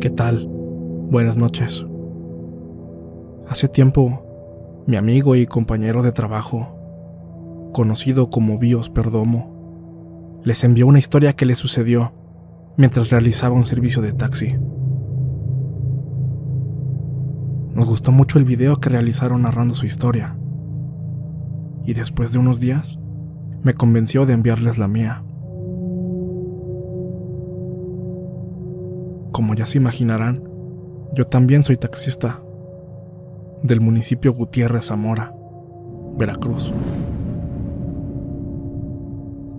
¿Qué tal? Buenas noches. Hace tiempo, mi amigo y compañero de trabajo, conocido como Bios Perdomo, les envió una historia que le sucedió mientras realizaba un servicio de taxi. Nos gustó mucho el video que realizaron narrando su historia, y después de unos días, me convenció de enviarles la mía. Como ya se imaginarán, yo también soy taxista del municipio Gutiérrez Zamora, Veracruz.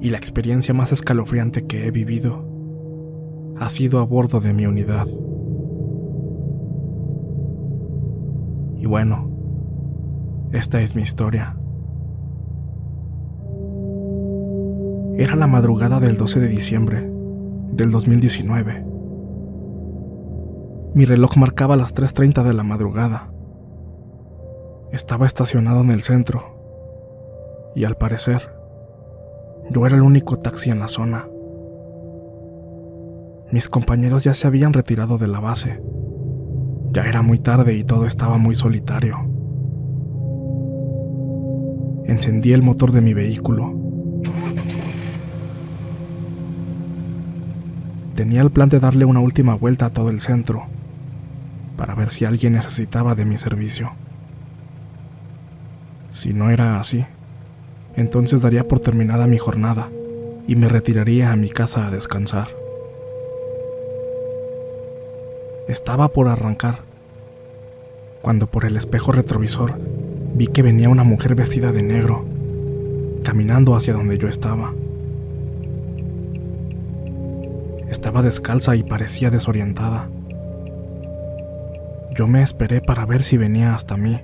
Y la experiencia más escalofriante que he vivido ha sido a bordo de mi unidad. Y bueno, esta es mi historia. Era la madrugada del 12 de diciembre del 2019. Mi reloj marcaba las 3.30 de la madrugada. Estaba estacionado en el centro y al parecer yo era el único taxi en la zona. Mis compañeros ya se habían retirado de la base. Ya era muy tarde y todo estaba muy solitario. Encendí el motor de mi vehículo. Tenía el plan de darle una última vuelta a todo el centro para ver si alguien necesitaba de mi servicio. Si no era así, entonces daría por terminada mi jornada y me retiraría a mi casa a descansar. Estaba por arrancar, cuando por el espejo retrovisor vi que venía una mujer vestida de negro, caminando hacia donde yo estaba. Estaba descalza y parecía desorientada. Yo me esperé para ver si venía hasta mí.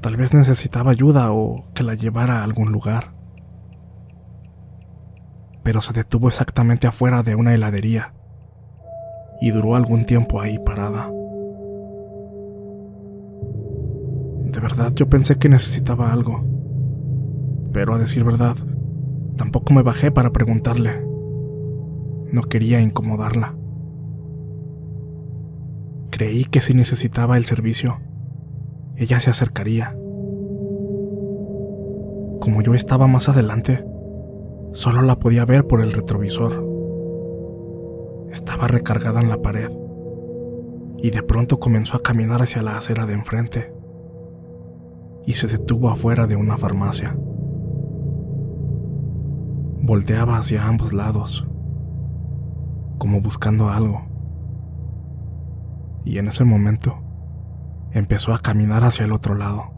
Tal vez necesitaba ayuda o que la llevara a algún lugar. Pero se detuvo exactamente afuera de una heladería y duró algún tiempo ahí parada. De verdad yo pensé que necesitaba algo, pero a decir verdad, tampoco me bajé para preguntarle. No quería incomodarla. Creí que si necesitaba el servicio, ella se acercaría. Como yo estaba más adelante, solo la podía ver por el retrovisor. Estaba recargada en la pared y de pronto comenzó a caminar hacia la acera de enfrente y se detuvo afuera de una farmacia. Volteaba hacia ambos lados, como buscando algo. Y en ese momento empezó a caminar hacia el otro lado.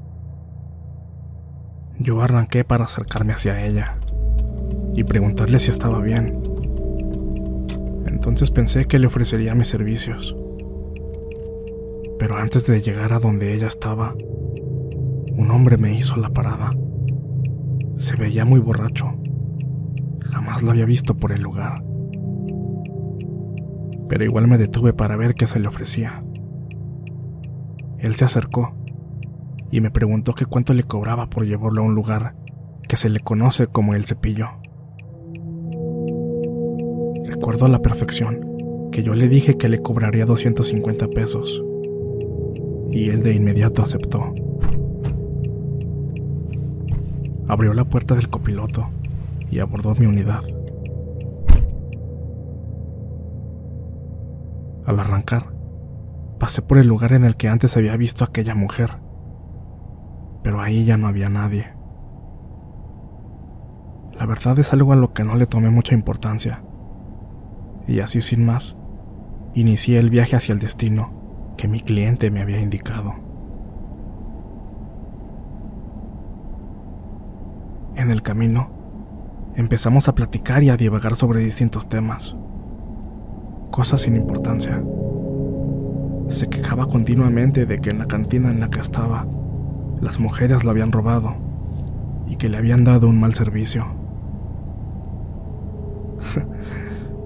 Yo arranqué para acercarme hacia ella, y preguntarle si estaba bien. Entonces pensé que le ofrecería mis servicios. Pero antes de llegar a donde ella estaba, un hombre me hizo la parada. Se veía muy borracho. Jamás lo había visto por el lugar. Pero igual me detuve para ver qué se le ofrecía. Él se acercó y me preguntó que cuánto le cobraba por llevarlo a un lugar que se le conoce como el cepillo. Recuerdo a la perfección que yo le dije que le cobraría 250 pesos y él de inmediato aceptó. Abrió la puerta del copiloto y abordó mi unidad. Al arrancar, pasé por el lugar en el que antes había visto a aquella mujer, pero ahí ya no había nadie. La verdad es algo a lo que no le tomé mucha importancia, y así sin más, inicié el viaje hacia el destino que mi cliente me había indicado. En el camino, empezamos a platicar y a divagar sobre distintos temas, cosas sin importancia. Se quejaba continuamente de que en la cantina en la que estaba, las mujeres lo habían robado y que le habían dado un mal servicio.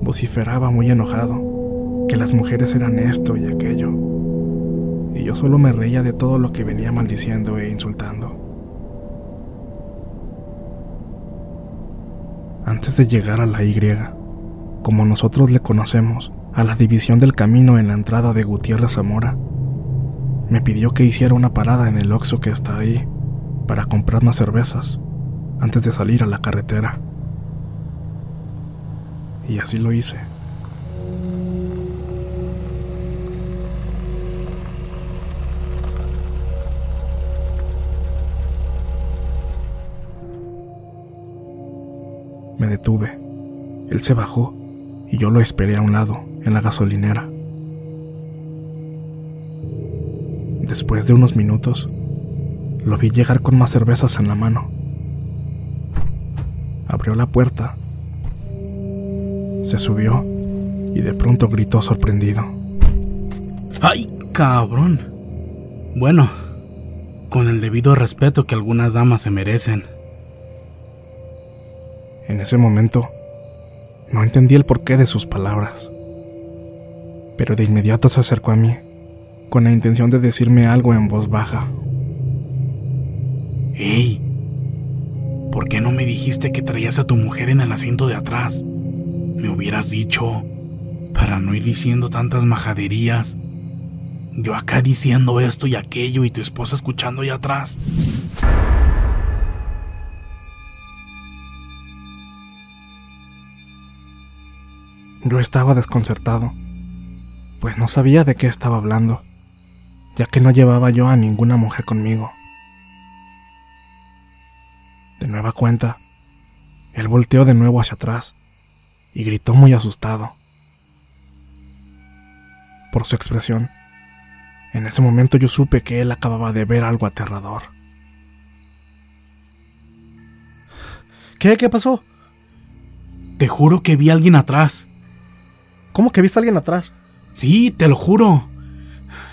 Vociferaba muy enojado que las mujeres eran esto y aquello, y yo solo me reía de todo lo que venía maldiciendo e insultando. Antes de llegar a la Y, como nosotros le conocemos, a la división del camino en la entrada de Gutiérrez Zamora, me pidió que hiciera una parada en el Oxxo que está ahí para comprar más cervezas antes de salir a la carretera. Y así lo hice. Me detuve. Él se bajó y yo lo esperé a un lado, en la gasolinera. Después de unos minutos, lo vi llegar con más cervezas en la mano. Abrió la puerta, se subió y de pronto gritó sorprendido. ¡Ay, cabrón! Bueno, con el debido respeto que algunas damas se merecen. En ese momento, no entendí el porqué de sus palabras, pero de inmediato se acercó a mí, con la intención de decirme algo en voz baja. ¡Ey! ¿Por qué no me dijiste que traías a tu mujer en el asiento de atrás? Me hubieras dicho, para no ir diciendo tantas majaderías. Yo acá diciendo esto y aquello y tu esposa escuchando ahí atrás. Yo estaba desconcertado, pues no sabía de qué estaba hablando, ya que no llevaba yo a ninguna mujer conmigo. De nueva cuenta, él volteó de nuevo hacia atrás y gritó muy asustado. Por su expresión, en ese momento yo supe que él acababa de ver algo aterrador. ¿Qué? ¿Qué pasó? Te juro que vi a alguien atrás. ¿Cómo que viste a alguien atrás? Sí, te lo juro.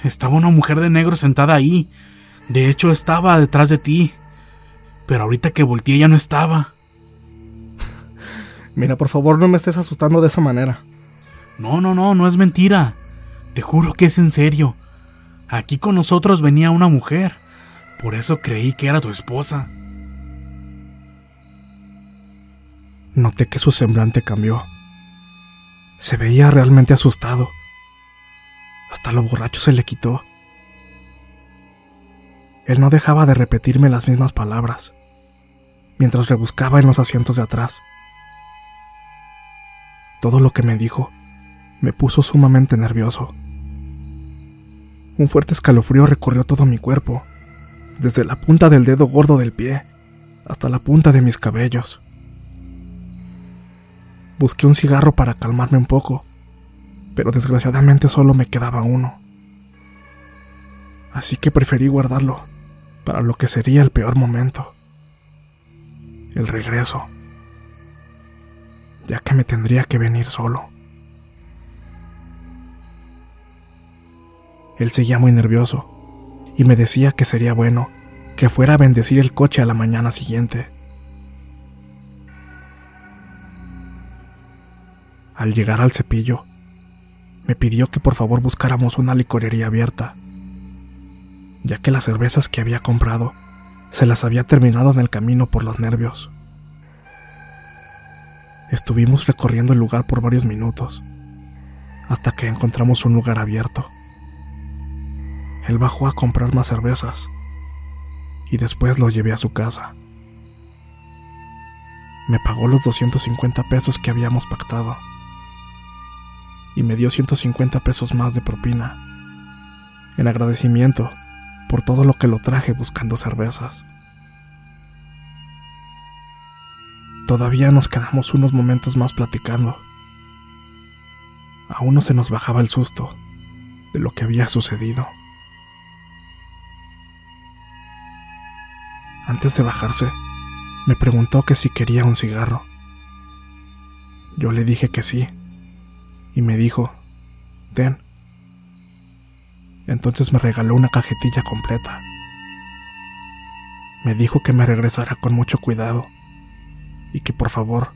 Estaba una mujer de negro sentada ahí. De hecho, estaba detrás de ti. Pero ahorita que volteé ya no estaba. Mira, por favor, no me estés asustando de esa manera. No, no, no, no es mentira. Te juro que es en serio. Aquí con nosotros venía una mujer. Por eso creí que era tu esposa. Noté que su semblante cambió. Se veía realmente asustado. Hasta lo borracho se le quitó. Él no dejaba de repetirme las mismas palabras, mientras rebuscaba en los asientos de atrás. Todo lo que me dijo me puso sumamente nervioso. Un fuerte escalofrío recorrió todo mi cuerpo, desde la punta del dedo gordo del pie hasta la punta de mis cabellos. Busqué un cigarro para calmarme un poco, pero desgraciadamente solo me quedaba uno. Así que preferí guardarlo para lo que sería el peor momento. El regreso. ya que me tendría que venir solo. Él seguía muy nervioso y me decía que sería bueno que fuera a bendecir el coche a la mañana siguiente. Al llegar al cepillo, me pidió que por favor buscáramos una licorería abierta, ya que las cervezas que había comprado se las había terminado en el camino por los nervios. Estuvimos recorriendo el lugar por varios minutos, hasta que encontramos un lugar abierto. Él bajó a comprar más cervezas y después lo llevé a su casa. Me pagó los 250 pesos que habíamos pactado y me dio 150 pesos más de propina, en agradecimiento por todo lo que lo traje buscando cervezas. Todavía nos quedamos unos momentos más platicando. Aún no se nos bajaba el susto de lo que había sucedido. Antes de bajarse, me preguntó que si quería un cigarro. Yo le dije que sí, y me dijo, ten. Entonces me regaló una cajetilla completa. Me dijo que me regresara con mucho cuidado y que por favor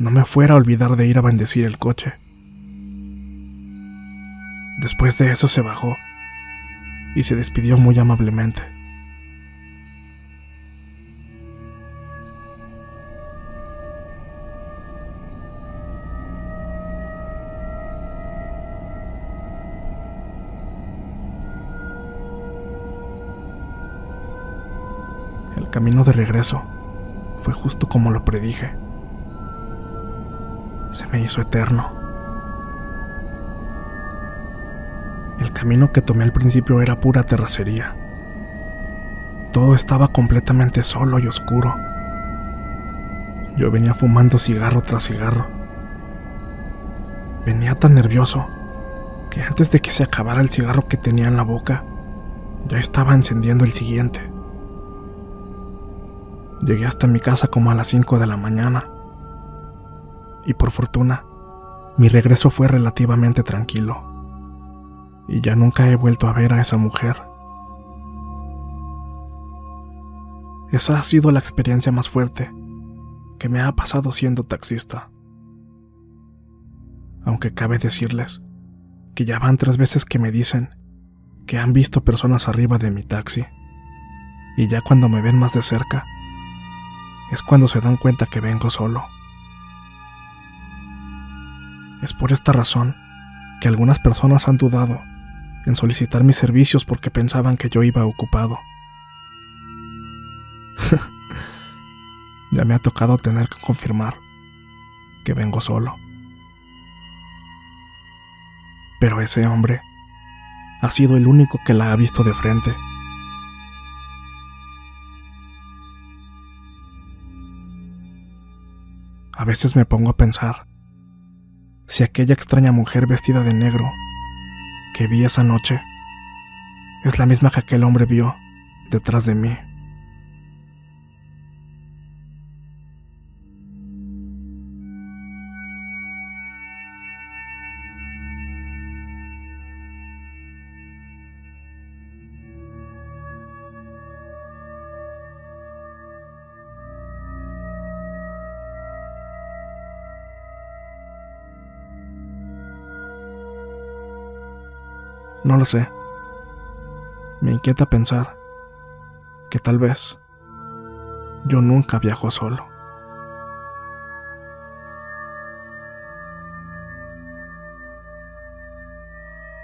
no me fuera a olvidar de ir a bendecir el coche. Después de eso se bajó y se despidió muy amablemente. Camino de regreso fue justo como lo predije. Se me hizo eterno. El camino que tomé al principio era pura terracería. Todo estaba completamente solo y oscuro. Yo venía fumando cigarro tras cigarro. Venía tan nervioso que antes de que se acabara el cigarro que tenía en la boca, ya estaba encendiendo el siguiente. Llegué hasta mi casa como a las 5 de la mañana. Y por fortuna, mi regreso fue relativamente tranquilo. Y ya nunca he vuelto a ver a esa mujer. Esa ha sido la experiencia más fuerte que me ha pasado siendo taxista. Aunque cabe decirles que ya van tres veces que me dicen que han visto personas arriba de mi taxi. Y ya cuando me ven más de cerca, es cuando se dan cuenta que vengo solo. Es por esta razón que algunas personas han dudado en solicitar mis servicios porque pensaban que yo iba ocupado. ya me ha tocado tener que confirmar que vengo solo. Pero ese hombre ha sido el único que la ha visto de frente. Veces me pongo a pensar si aquella extraña mujer vestida de negro que vi esa noche es la misma que aquel hombre vio detrás de mí. No lo sé. Me inquieta pensar que tal vez yo nunca viajo solo.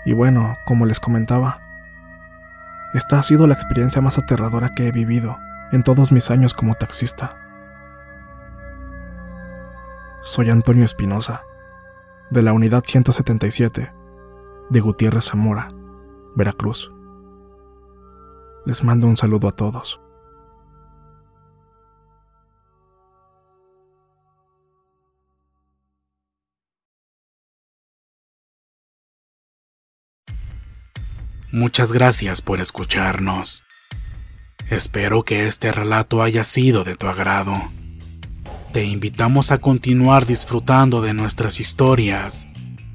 Y bueno, como les comentaba, esta ha sido la experiencia más aterradora que he vivido en todos mis años como taxista. Soy Antonio Espinosa, de la Unidad 177 de Gutiérrez Zamora, Veracruz. Les mando un saludo a todos. Muchas gracias por escucharnos. Espero que este relato haya sido de tu agrado. Te invitamos a continuar disfrutando de nuestras historias